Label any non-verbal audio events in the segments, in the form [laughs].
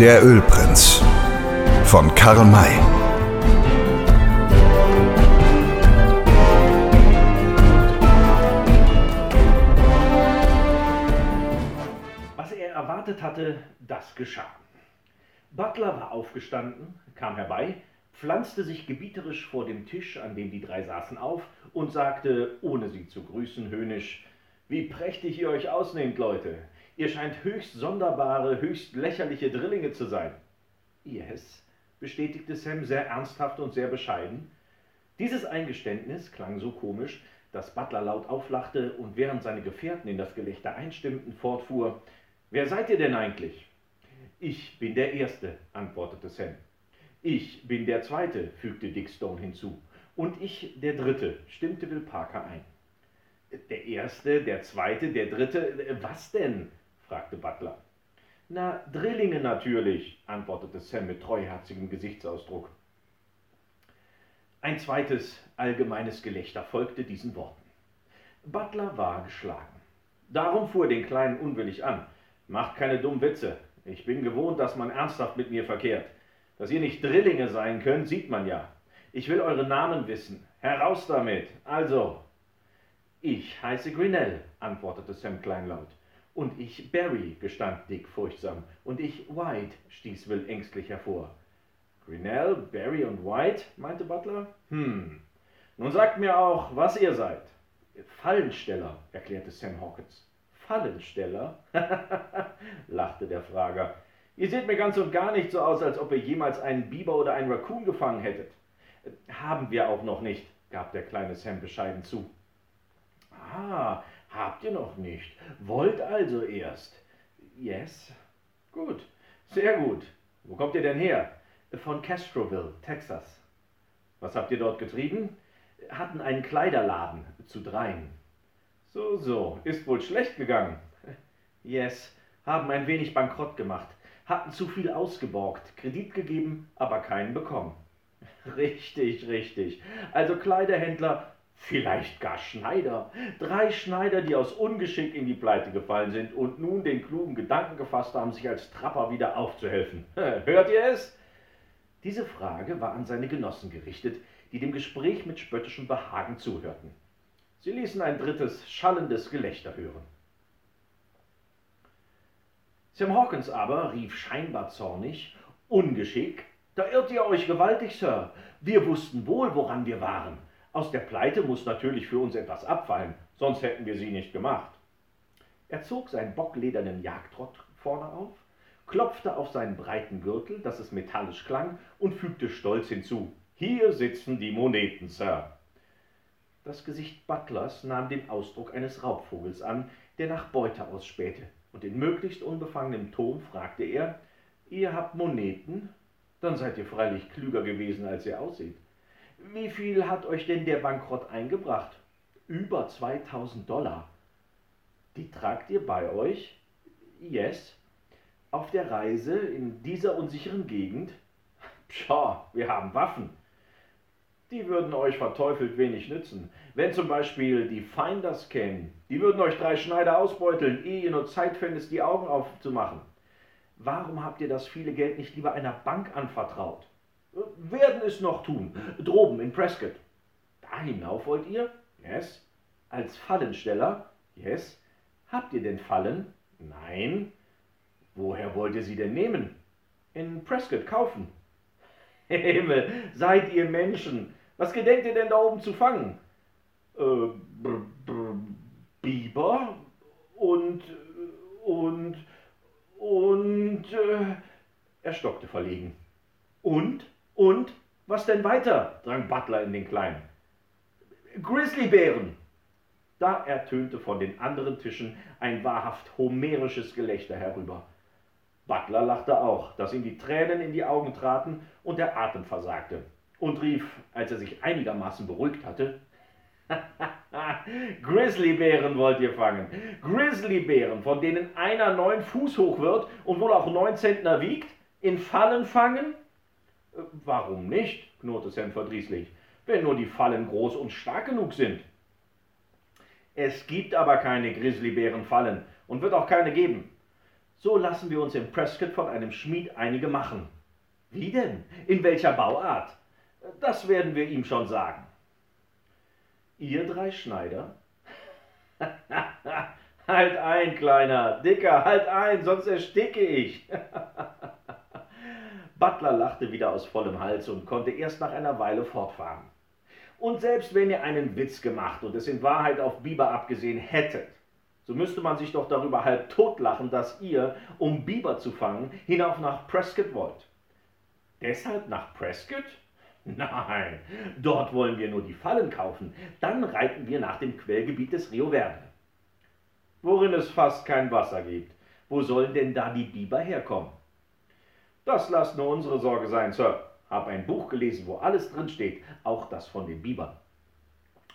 Der Ölprinz von Karl May. Was er erwartet hatte, das geschah. Butler war aufgestanden, kam herbei, pflanzte sich gebieterisch vor dem Tisch, an dem die drei saßen, auf und sagte, ohne sie zu grüßen, höhnisch: Wie prächtig ihr euch ausnehmt, Leute! Ihr scheint höchst sonderbare, höchst lächerliche Drillinge zu sein. Yes, bestätigte Sam sehr ernsthaft und sehr bescheiden. Dieses Eingeständnis klang so komisch, dass Butler laut auflachte und während seine Gefährten in das Gelächter einstimmten, fortfuhr: Wer seid ihr denn eigentlich? Ich bin der Erste, antwortete Sam. Ich bin der Zweite, fügte Dick Stone hinzu. Und ich der Dritte, stimmte Will Parker ein. Der Erste, der Zweite, der Dritte, was denn? fragte Butler. Na, Drillinge natürlich, antwortete Sam mit treuherzigem Gesichtsausdruck. Ein zweites allgemeines Gelächter folgte diesen Worten. Butler war geschlagen. Darum fuhr er den Kleinen unwillig an. Macht keine dummen Witze. Ich bin gewohnt, dass man ernsthaft mit mir verkehrt. Dass ihr nicht Drillinge sein könnt, sieht man ja. Ich will eure Namen wissen. Heraus damit. Also. Ich heiße Grinnell, antwortete Sam kleinlaut. Und ich Barry, gestand Dick furchtsam. Und ich White, stieß Will ängstlich hervor. Grinnell, Barry und White, meinte Butler. Hm. Nun sagt mir auch, was ihr seid. Fallensteller, erklärte Sam Hawkins. Fallensteller? [laughs] lachte der Frager. Ihr seht mir ganz und gar nicht so aus, als ob ihr jemals einen Biber oder einen Raccoon gefangen hättet. Haben wir auch noch nicht, gab der kleine Sam bescheiden zu. Ah, habt ihr noch nicht. Wollt also erst. Yes. Gut. Sehr gut. Wo kommt ihr denn her? Von Castroville, Texas. Was habt ihr dort getrieben? Hatten einen Kleiderladen zu dreien. So, so. Ist wohl schlecht gegangen. Yes. Haben ein wenig bankrott gemacht. Hatten zu viel ausgeborgt, Kredit gegeben, aber keinen bekommen. [laughs] Richtig, richtig. Also Kleiderhändler Vielleicht gar Schneider. Drei Schneider, die aus Ungeschick in die Pleite gefallen sind und nun den klugen Gedanken gefasst haben, sich als Trapper wieder aufzuhelfen. [laughs] Hört ihr es? Diese Frage war an seine Genossen gerichtet, die dem Gespräch mit spöttischem Behagen zuhörten. Sie ließen ein drittes, schallendes Gelächter hören. Sam Hawkins aber rief scheinbar zornig, Ungeschick, da irrt ihr euch gewaltig, Sir. Wir wussten wohl, woran wir waren. Aus der Pleite muss natürlich für uns etwas abfallen, sonst hätten wir sie nicht gemacht. Er zog seinen bockledernen Jagdrott vorne auf, klopfte auf seinen breiten Gürtel, dass es metallisch klang, und fügte stolz hinzu: Hier sitzen die Moneten, Sir. Das Gesicht Butlers nahm den Ausdruck eines Raubvogels an, der nach Beute ausspähte, und in möglichst unbefangenem Ton fragte er: Ihr habt Moneten? Dann seid ihr freilich klüger gewesen, als ihr aussieht. Wie viel hat euch denn der Bankrott eingebracht? Über 2000 Dollar. Die tragt ihr bei euch? Yes. Auf der Reise in dieser unsicheren Gegend? Pscha, wir haben Waffen. Die würden euch verteufelt wenig nützen. Wenn zum Beispiel die Finders kämen, die würden euch drei Schneider ausbeuteln, ehe ihr nur Zeit fändet, die Augen aufzumachen. Warum habt ihr das viele Geld nicht lieber einer Bank anvertraut? Werden es noch tun, droben in Prescott. Da hinauf wollt ihr? Yes. Als Fallensteller? Yes. Habt ihr denn Fallen? Nein. Woher wollt ihr sie denn nehmen? In Prescott kaufen. [laughs] Himmel, seid ihr Menschen? Was gedenkt ihr denn da oben zu fangen? Äh, Biber und und und äh, er stockte verlegen. Und und was denn weiter? drang Butler in den Kleinen. Grizzlybären! Da ertönte von den anderen Tischen ein wahrhaft homerisches Gelächter herüber. Butler lachte auch, dass ihm die Tränen in die Augen traten und der Atem versagte, und rief, als er sich einigermaßen beruhigt hatte, [laughs] Grizzlybären wollt ihr fangen. Grizzlybären, von denen einer neun Fuß hoch wird und wohl auch neun Zentner wiegt, in Fallen fangen? Warum nicht? knurrte Sam verdrießlich, wenn nur die Fallen groß und stark genug sind. Es gibt aber keine Grizzlybärenfallen und wird auch keine geben. So lassen wir uns in Prescott von einem Schmied einige machen. Wie denn? In welcher Bauart? Das werden wir ihm schon sagen. Ihr drei Schneider? [laughs] halt ein, Kleiner, Dicker, halt ein, sonst ersticke ich. [laughs] Butler lachte wieder aus vollem Hals und konnte erst nach einer Weile fortfahren. Und selbst wenn ihr einen Witz gemacht und es in Wahrheit auf Biber abgesehen hättet, so müsste man sich doch darüber halb totlachen, dass ihr, um Biber zu fangen, hinauf nach Prescott wollt. Deshalb nach Prescott? Nein, dort wollen wir nur die Fallen kaufen, dann reiten wir nach dem Quellgebiet des Rio Verde. Worin es fast kein Wasser gibt. Wo sollen denn da die Biber herkommen? Das lasst nur unsere Sorge sein, Sir. Hab ein Buch gelesen, wo alles drin steht, auch das von den Bibern.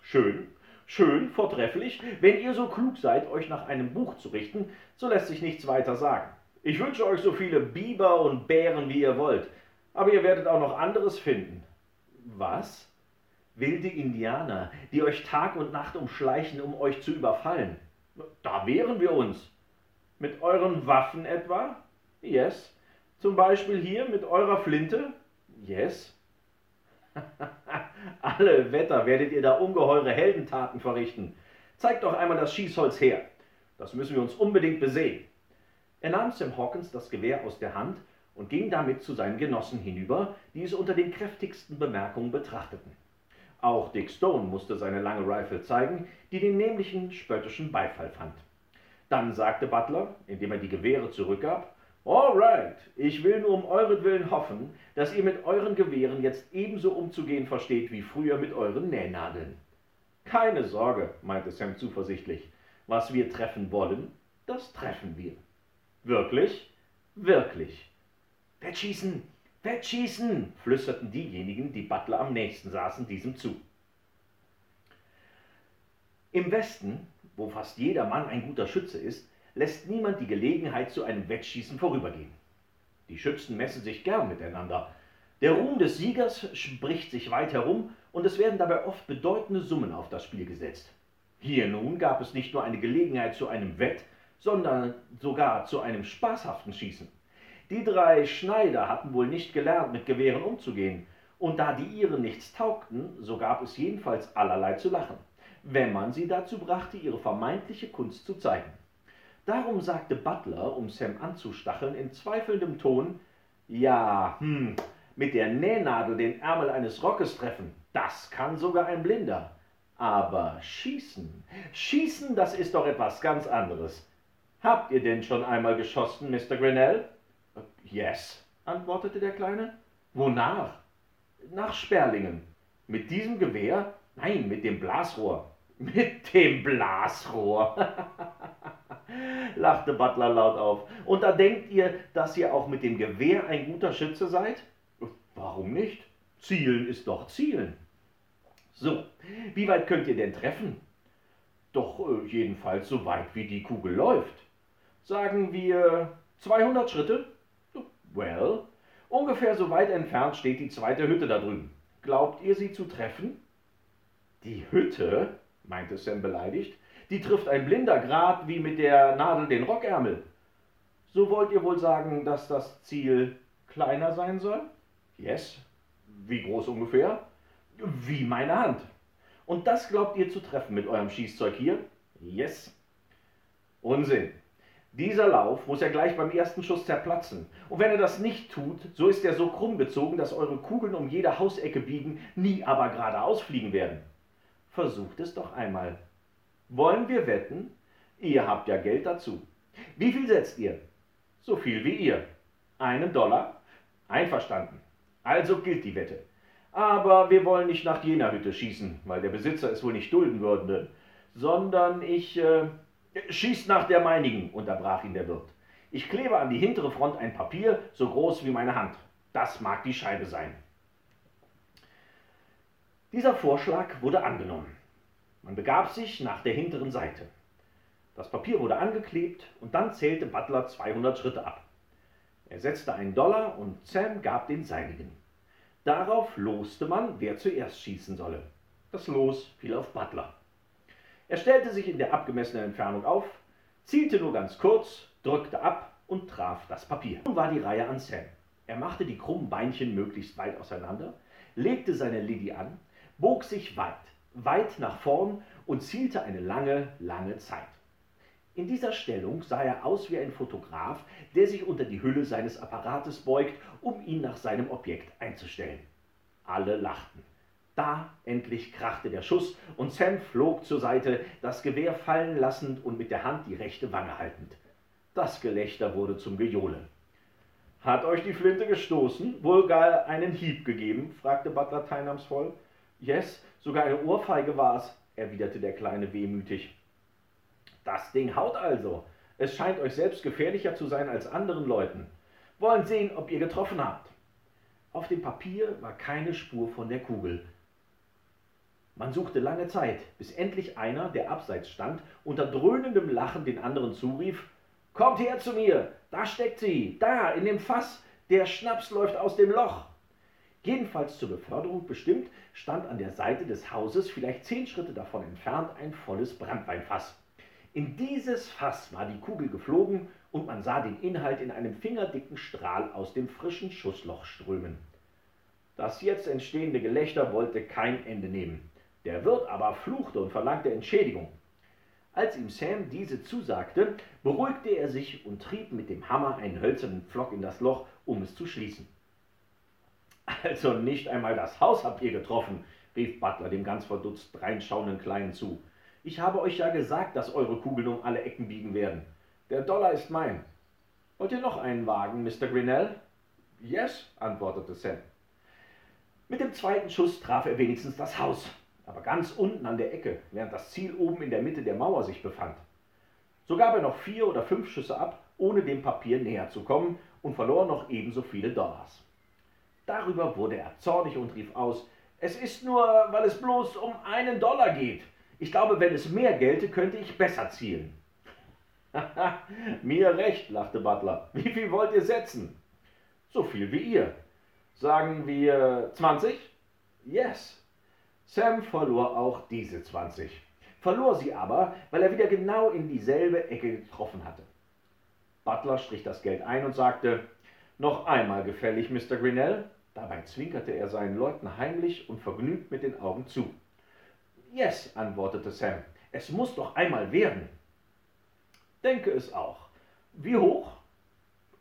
Schön, schön, vortrefflich. Wenn ihr so klug seid, euch nach einem Buch zu richten, so lässt sich nichts weiter sagen. Ich wünsche euch so viele Biber und Bären, wie ihr wollt. Aber ihr werdet auch noch anderes finden. Was? Wilde Indianer, die euch Tag und Nacht umschleichen, um euch zu überfallen. Da wehren wir uns. Mit euren Waffen etwa? Yes. Zum Beispiel hier mit eurer Flinte? Yes. [laughs] Alle Wetter werdet ihr da ungeheure Heldentaten verrichten. Zeigt doch einmal das Schießholz her. Das müssen wir uns unbedingt besehen. Er nahm Sam Hawkins das Gewehr aus der Hand und ging damit zu seinen Genossen hinüber, die es unter den kräftigsten Bemerkungen betrachteten. Auch Dick Stone musste seine lange Rifle zeigen, die den nämlichen spöttischen Beifall fand. Dann sagte Butler, indem er die Gewehre zurückgab, All right, ich will nur um euretwillen hoffen, dass ihr mit euren Gewehren jetzt ebenso umzugehen versteht wie früher mit euren Nähnadeln. Keine Sorge, meinte Sam zuversichtlich. Was wir treffen wollen, das treffen wir. Wirklich? Wirklich. Wettschießen! Wettschießen! flüsterten diejenigen, die Butler am nächsten saßen, diesem zu. Im Westen, wo fast jeder Mann ein guter Schütze ist, lässt niemand die Gelegenheit zu einem Wettschießen vorübergehen. Die Schützen messen sich gern miteinander. Der Ruhm des Siegers spricht sich weit herum und es werden dabei oft bedeutende Summen auf das Spiel gesetzt. Hier nun gab es nicht nur eine Gelegenheit zu einem Wett, sondern sogar zu einem spaßhaften Schießen. Die drei Schneider hatten wohl nicht gelernt, mit Gewehren umzugehen, und da die ihren nichts taugten, so gab es jedenfalls allerlei zu lachen, wenn man sie dazu brachte, ihre vermeintliche Kunst zu zeigen. Darum sagte Butler, um Sam anzustacheln, in zweifelndem Ton, ja, hm, mit der Nähnadel den Ärmel eines Rockes treffen, das kann sogar ein Blinder. Aber schießen, schießen, das ist doch etwas ganz anderes. Habt ihr denn schon einmal geschossen, Mr. Grinnell? Yes, antwortete der Kleine. Wonach? Nach Sperlingen. Mit diesem Gewehr? Nein, mit dem Blasrohr. Mit dem Blasrohr. [laughs] lachte Butler laut auf. Und da denkt ihr, dass ihr auch mit dem Gewehr ein guter Schütze seid? Warum nicht? Zielen ist doch Zielen. So, wie weit könnt ihr denn treffen? Doch äh, jedenfalls so weit, wie die Kugel läuft. Sagen wir 200 Schritte? Well, ungefähr so weit entfernt steht die zweite Hütte da drüben. Glaubt ihr, sie zu treffen? Die Hütte? meinte Sam beleidigt. Die trifft ein Blinder grad wie mit der Nadel den Rockärmel. So wollt ihr wohl sagen, dass das Ziel kleiner sein soll? Yes. Wie groß ungefähr? Wie meine Hand. Und das glaubt ihr zu treffen mit eurem Schießzeug hier? Yes. Unsinn. Dieser Lauf muss ja gleich beim ersten Schuss zerplatzen. Und wenn er das nicht tut, so ist er so krumm gezogen, dass eure Kugeln um jede Hausecke biegen, nie aber geradeaus fliegen werden. Versucht es doch einmal. Wollen wir wetten? Ihr habt ja Geld dazu. Wie viel setzt ihr? So viel wie ihr. Einen Dollar? Einverstanden. Also gilt die Wette. Aber wir wollen nicht nach jener Hütte schießen, weil der Besitzer es wohl nicht dulden würde, sondern ich. Äh, schießt nach der meinigen, unterbrach ihn der Wirt. Ich klebe an die hintere Front ein Papier, so groß wie meine Hand. Das mag die Scheibe sein. Dieser Vorschlag wurde angenommen. Man begab sich nach der hinteren Seite. Das Papier wurde angeklebt und dann zählte Butler 200 Schritte ab. Er setzte einen Dollar und Sam gab den seinigen. Darauf loste man, wer zuerst schießen solle. Das Los fiel auf Butler. Er stellte sich in der abgemessenen Entfernung auf, zielte nur ganz kurz, drückte ab und traf das Papier. Nun war die Reihe an Sam. Er machte die krummen Beinchen möglichst weit auseinander, legte seine Liddy an, bog sich weit, weit nach vorn und zielte eine lange, lange Zeit. In dieser Stellung sah er aus wie ein Fotograf, der sich unter die Hülle seines Apparates beugt, um ihn nach seinem Objekt einzustellen. Alle lachten. Da endlich krachte der Schuss und Sam flog zur Seite, das Gewehr fallen lassend und mit der Hand die rechte Wange haltend. Das Gelächter wurde zum Gejohle. Hat euch die Flinte gestoßen, wohl gar einen Hieb gegeben? fragte Butler teilnahmsvoll. Yes, sogar eine Ohrfeige war's, erwiderte der Kleine wehmütig. Das Ding haut also. Es scheint euch selbst gefährlicher zu sein als anderen Leuten. Wollen sehen, ob ihr getroffen habt. Auf dem Papier war keine Spur von der Kugel. Man suchte lange Zeit, bis endlich einer, der abseits stand, unter dröhnendem Lachen den anderen zurief Kommt her zu mir, da steckt sie, da, in dem Fass, der Schnaps läuft aus dem Loch. Jedenfalls zur Beförderung bestimmt, stand an der Seite des Hauses, vielleicht zehn Schritte davon entfernt, ein volles Brandweinfass. In dieses Fass war die Kugel geflogen und man sah den Inhalt in einem fingerdicken Strahl aus dem frischen Schussloch strömen. Das jetzt entstehende Gelächter wollte kein Ende nehmen. Der Wirt aber fluchte und verlangte Entschädigung. Als ihm Sam diese zusagte, beruhigte er sich und trieb mit dem Hammer einen hölzernen Pflock in das Loch, um es zu schließen. Also nicht einmal das Haus habt ihr getroffen, rief Butler dem ganz verdutzt reinschauenden Kleinen zu. Ich habe euch ja gesagt, dass eure Kugeln um alle Ecken biegen werden. Der Dollar ist mein. Wollt ihr noch einen Wagen, Mr. Grinnell? Yes, antwortete Sam. Mit dem zweiten Schuss traf er wenigstens das Haus, aber ganz unten an der Ecke, während das Ziel oben in der Mitte der Mauer sich befand. So gab er noch vier oder fünf Schüsse ab, ohne dem Papier näher zu kommen, und verlor noch ebenso viele Dollars. Darüber wurde er zornig und rief aus, es ist nur, weil es bloß um einen Dollar geht. Ich glaube, wenn es mehr gelte, könnte ich besser zielen. [laughs] Mir recht, lachte Butler. [laughs] Wie viel wollt ihr setzen? So viel wie ihr. Sagen wir 20? Yes. Sam verlor auch diese 20. Verlor sie aber, weil er wieder genau in dieselbe Ecke getroffen hatte. Butler strich das Geld ein und sagte, noch einmal gefällig, Mr. Grinnell. Dabei zwinkerte er seinen Leuten heimlich und vergnügt mit den Augen zu. Yes, antwortete Sam. Es muss doch einmal werden. Denke es auch. Wie hoch?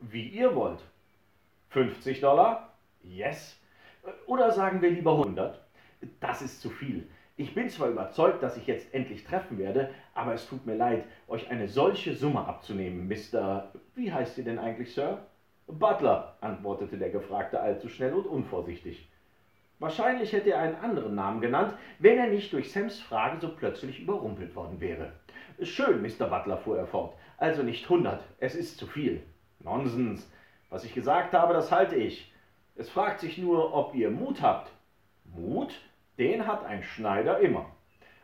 Wie ihr wollt. 50 Dollar? Yes. Oder sagen wir lieber 100? Das ist zu viel. Ich bin zwar überzeugt, dass ich jetzt endlich treffen werde, aber es tut mir leid, euch eine solche Summe abzunehmen, Mr. Wie heißt ihr denn eigentlich, Sir? Butler, antwortete der Gefragte allzu schnell und unvorsichtig. Wahrscheinlich hätte er einen anderen Namen genannt, wenn er nicht durch Sams Frage so plötzlich überrumpelt worden wäre. Schön, Mr. Butler, fuhr er fort. Also nicht hundert, es ist zu viel. Nonsens. Was ich gesagt habe, das halte ich. Es fragt sich nur, ob ihr Mut habt. Mut? Den hat ein Schneider immer.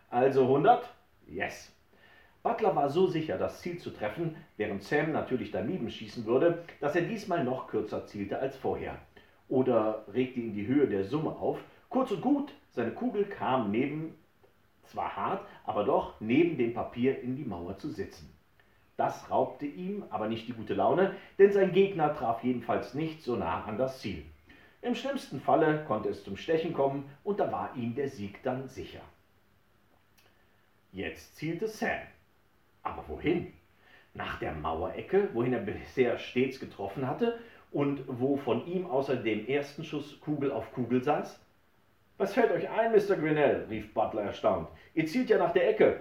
Also hundert? Yes. Butler war so sicher, das Ziel zu treffen, während Sam natürlich daneben schießen würde, dass er diesmal noch kürzer zielte als vorher oder regte ihn die Höhe der Summe auf. Kurz und gut, seine Kugel kam neben, zwar hart, aber doch neben dem Papier in die Mauer zu sitzen. Das raubte ihm aber nicht die gute Laune, denn sein Gegner traf jedenfalls nicht so nah an das Ziel. Im schlimmsten Falle konnte es zum Stechen kommen und da war ihm der Sieg dann sicher. Jetzt zielte Sam. Aber wohin? Nach der Mauerecke, wohin er bisher stets getroffen hatte, und wo von ihm außer dem ersten Schuss Kugel auf Kugel saß? Was fällt euch ein, Mr. Grinnell? rief Butler erstaunt. Ihr zielt ja nach der Ecke.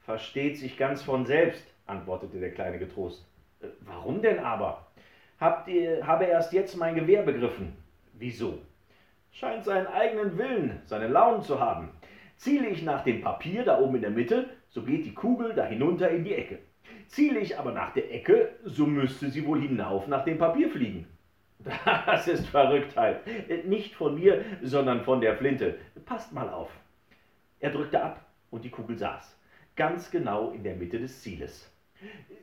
Versteht sich ganz von selbst, antwortete der Kleine getrost. Äh, warum denn aber? Habt ihr, habe erst jetzt mein Gewehr begriffen. Wieso? Scheint seinen eigenen Willen, seine Launen zu haben. Ziele ich nach dem Papier da oben in der Mitte, so geht die Kugel da hinunter in die Ecke. Ziele ich aber nach der Ecke, so müsste sie wohl hinauf nach dem Papier fliegen. [laughs] Das ist Verrücktheit. Nicht von mir, sondern von der Flinte. Passt mal auf. Er drückte ab und die Kugel saß. Ganz genau in der Mitte des Zieles.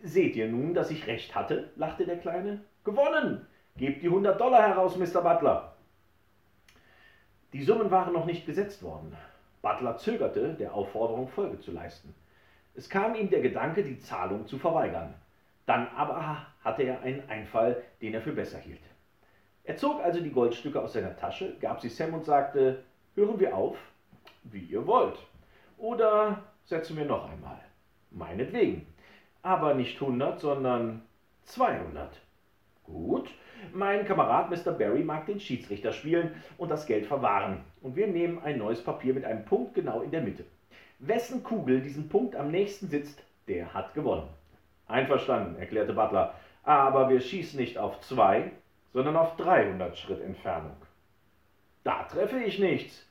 Seht ihr nun, dass ich recht hatte? lachte der Kleine. Gewonnen! Gebt die 100 Dollar heraus, Mr. Butler. Die Summen waren noch nicht gesetzt worden. Butler zögerte, der Aufforderung Folge zu leisten. Es kam ihm der Gedanke, die Zahlung zu verweigern. Dann aber hatte er einen Einfall, den er für besser hielt. Er zog also die Goldstücke aus seiner Tasche, gab sie Sam und sagte, hören wir auf, wie ihr wollt. Oder setzen wir noch einmal. Meinetwegen. Aber nicht 100, sondern 200. Gut, mein Kamerad Mr. Barry mag den Schiedsrichter spielen und das Geld verwahren. Und wir nehmen ein neues Papier mit einem Punkt genau in der Mitte. Wessen Kugel diesen Punkt am nächsten sitzt, der hat gewonnen. Einverstanden, erklärte Butler. Aber wir schießen nicht auf zwei, sondern auf 300 Schritt Entfernung. Da treffe ich nichts.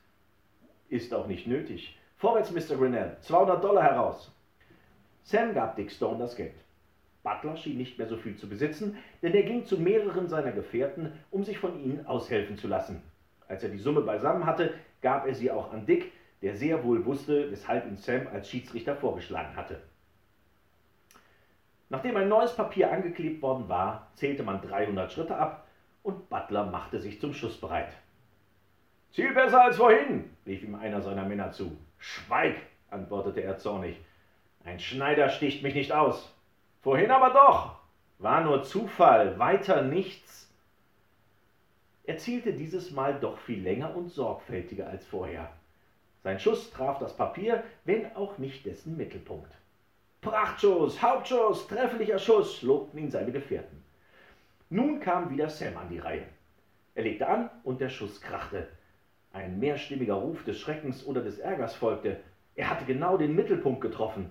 Ist auch nicht nötig. Vorwärts, Mr. Grinnell. 200 Dollar heraus. Sam gab Dick Stone das Geld. Butler schien nicht mehr so viel zu besitzen, denn er ging zu mehreren seiner Gefährten, um sich von ihnen aushelfen zu lassen. Als er die Summe beisammen hatte, gab er sie auch an Dick, der sehr wohl wusste, weshalb ihn Sam als Schiedsrichter vorgeschlagen hatte. Nachdem ein neues Papier angeklebt worden war, zählte man 300 Schritte ab und Butler machte sich zum Schuss bereit. Ziel besser als vorhin, rief ihm einer seiner Männer zu. Schweig, antwortete er zornig. Ein Schneider sticht mich nicht aus. Vorhin aber doch. War nur Zufall, weiter nichts. Er zielte dieses Mal doch viel länger und sorgfältiger als vorher. Sein Schuss traf das Papier, wenn auch nicht dessen Mittelpunkt. Prachtschuss, Hauptschuss, trefflicher Schuss, lobten ihn seine Gefährten. Nun kam wieder Sam an die Reihe. Er legte an und der Schuss krachte. Ein mehrstimmiger Ruf des Schreckens oder des Ärgers folgte. Er hatte genau den Mittelpunkt getroffen.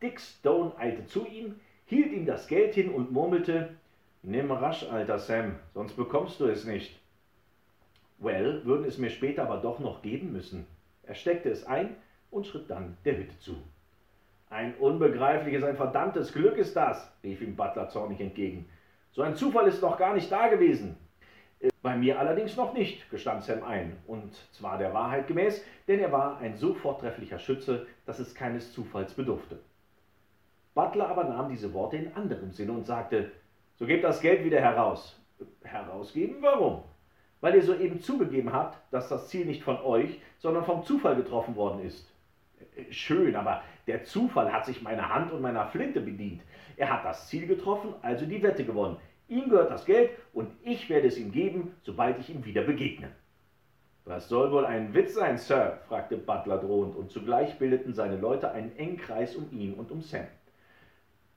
Dick Stone eilte zu ihm, hielt ihm das Geld hin und murmelte, Nimm rasch, alter Sam, sonst bekommst du es nicht. Well, würden es mir später aber doch noch geben müssen. Er steckte es ein und schritt dann der Hütte zu. Ein unbegreifliches, ein verdammtes Glück ist das, rief ihm Butler zornig entgegen. So ein Zufall ist noch gar nicht da gewesen. Bei mir allerdings noch nicht, gestand Sam ein, und zwar der Wahrheit gemäß, denn er war ein so vortrefflicher Schütze, dass es keines Zufalls bedurfte. Butler aber nahm diese Worte in anderem Sinne und sagte, so gebt das Geld wieder heraus. Herausgeben? Warum? Weil ihr soeben zugegeben habt, dass das Ziel nicht von euch, sondern vom Zufall getroffen worden ist. Schön, aber der Zufall hat sich meiner Hand und meiner Flinte bedient. Er hat das Ziel getroffen, also die Wette gewonnen. Ihm gehört das Geld und ich werde es ihm geben, sobald ich ihm wieder begegne. Was soll wohl ein Witz sein, Sir? fragte Butler drohend, und zugleich bildeten seine Leute einen engen Kreis um ihn und um Sam.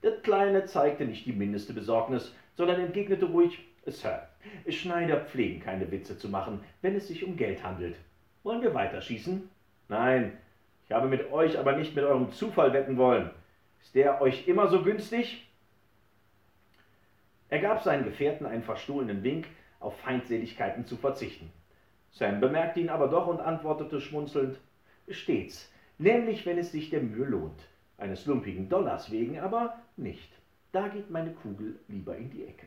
Der Kleine zeigte nicht die mindeste Besorgnis, sondern entgegnete ruhig, Sir, Schneider pflegen keine Witze zu machen, wenn es sich um Geld handelt. Wollen wir weiterschießen? Nein, ich habe mit euch aber nicht mit eurem Zufall wetten wollen. Ist der euch immer so günstig? Er gab seinen Gefährten einen verstohlenen Wink, auf Feindseligkeiten zu verzichten. Sam bemerkte ihn aber doch und antwortete schmunzelnd, stets, nämlich wenn es sich der Mühe lohnt, eines lumpigen Dollars wegen aber nicht. Da geht meine Kugel lieber in die Ecke.